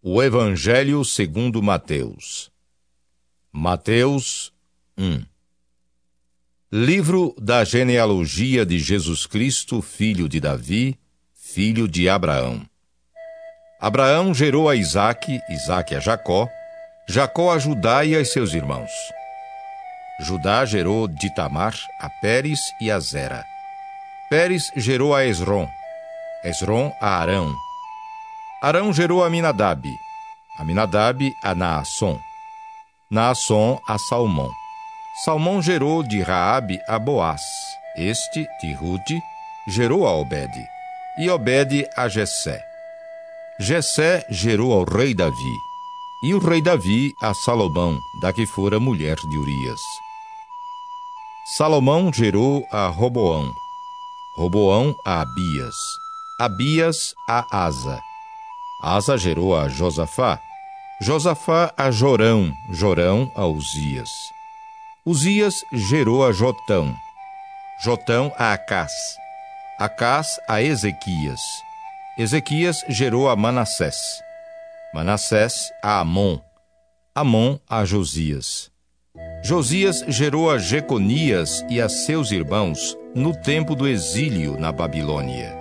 O Evangelho segundo Mateus. Mateus 1. Livro da genealogia de Jesus Cristo, filho de Davi, filho de Abraão. Abraão gerou a Isaque, Isaque a Jacó, Jacó a Judá e a seus irmãos. Judá gerou de Tamar a Pérez e a Zera. Pérez gerou a Esrom, Esrom a Arão. Arão gerou a Minadab, Aminadab a Naasson, Naasson a Salmão. Salmão gerou de Raabe a Boaz. Este, de Rude, gerou a Obed, e Obed a Jessé. Jessé gerou ao rei Davi, e o rei Davi a Salomão, da que fora mulher de Urias. Salomão gerou a Roboão, Roboão a Abias, Abias a Asa. Asa gerou a Josafá, Josafá a Jorão, Jorão a Uzias. Uzias gerou a Jotão, Jotão a Acás, Acás a Ezequias. Ezequias gerou a Manassés, Manassés a Amon, Amon a Josias. Josias gerou a Jeconias e a seus irmãos no tempo do exílio na Babilônia.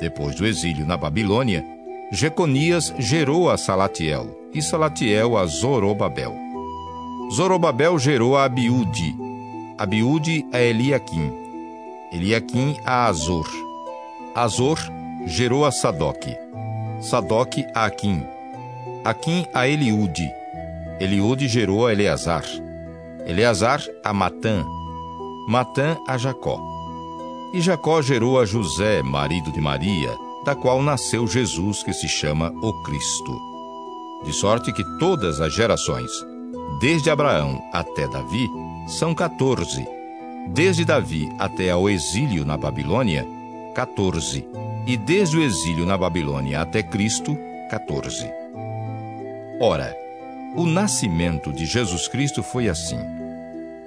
Depois do exílio na Babilônia, Jeconias gerou a Salatiel, e Salatiel a Zorobabel. Zorobabel gerou a Abiúde, Abiúde a Eliaquim, Eliaquim a Azor. Azor gerou a Sadoque, Sadoque a Aquim, Aquim a Eliúde, Eliúde gerou a Eleazar, Eleazar a Matã, Matã a Jacó. E Jacó gerou a José, marido de Maria, da qual nasceu Jesus, que se chama o Cristo. De sorte que todas as gerações, desde Abraão até Davi, são 14. Desde Davi até ao exílio na Babilônia, 14. E desde o exílio na Babilônia até Cristo, 14. Ora, o nascimento de Jesus Cristo foi assim.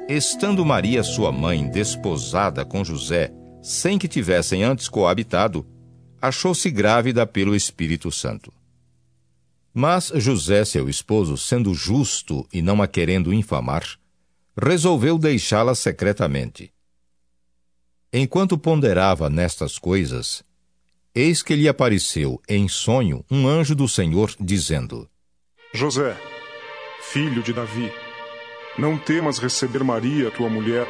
Estando Maria, sua mãe, desposada com José, sem que tivessem antes coabitado, achou-se grávida pelo Espírito Santo. Mas José, seu esposo, sendo justo e não a querendo infamar, resolveu deixá-la secretamente. Enquanto ponderava nestas coisas, eis que lhe apareceu em sonho um anjo do Senhor, dizendo: José, filho de Davi, não temas receber Maria, tua mulher,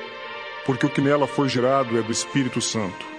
porque o que nela foi gerado é do Espírito Santo.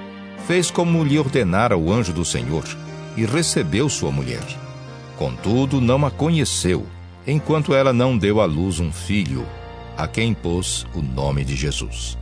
fez como lhe ordenara o anjo do Senhor e recebeu sua mulher. Contudo, não a conheceu, enquanto ela não deu à luz um filho, a quem pôs o nome de Jesus.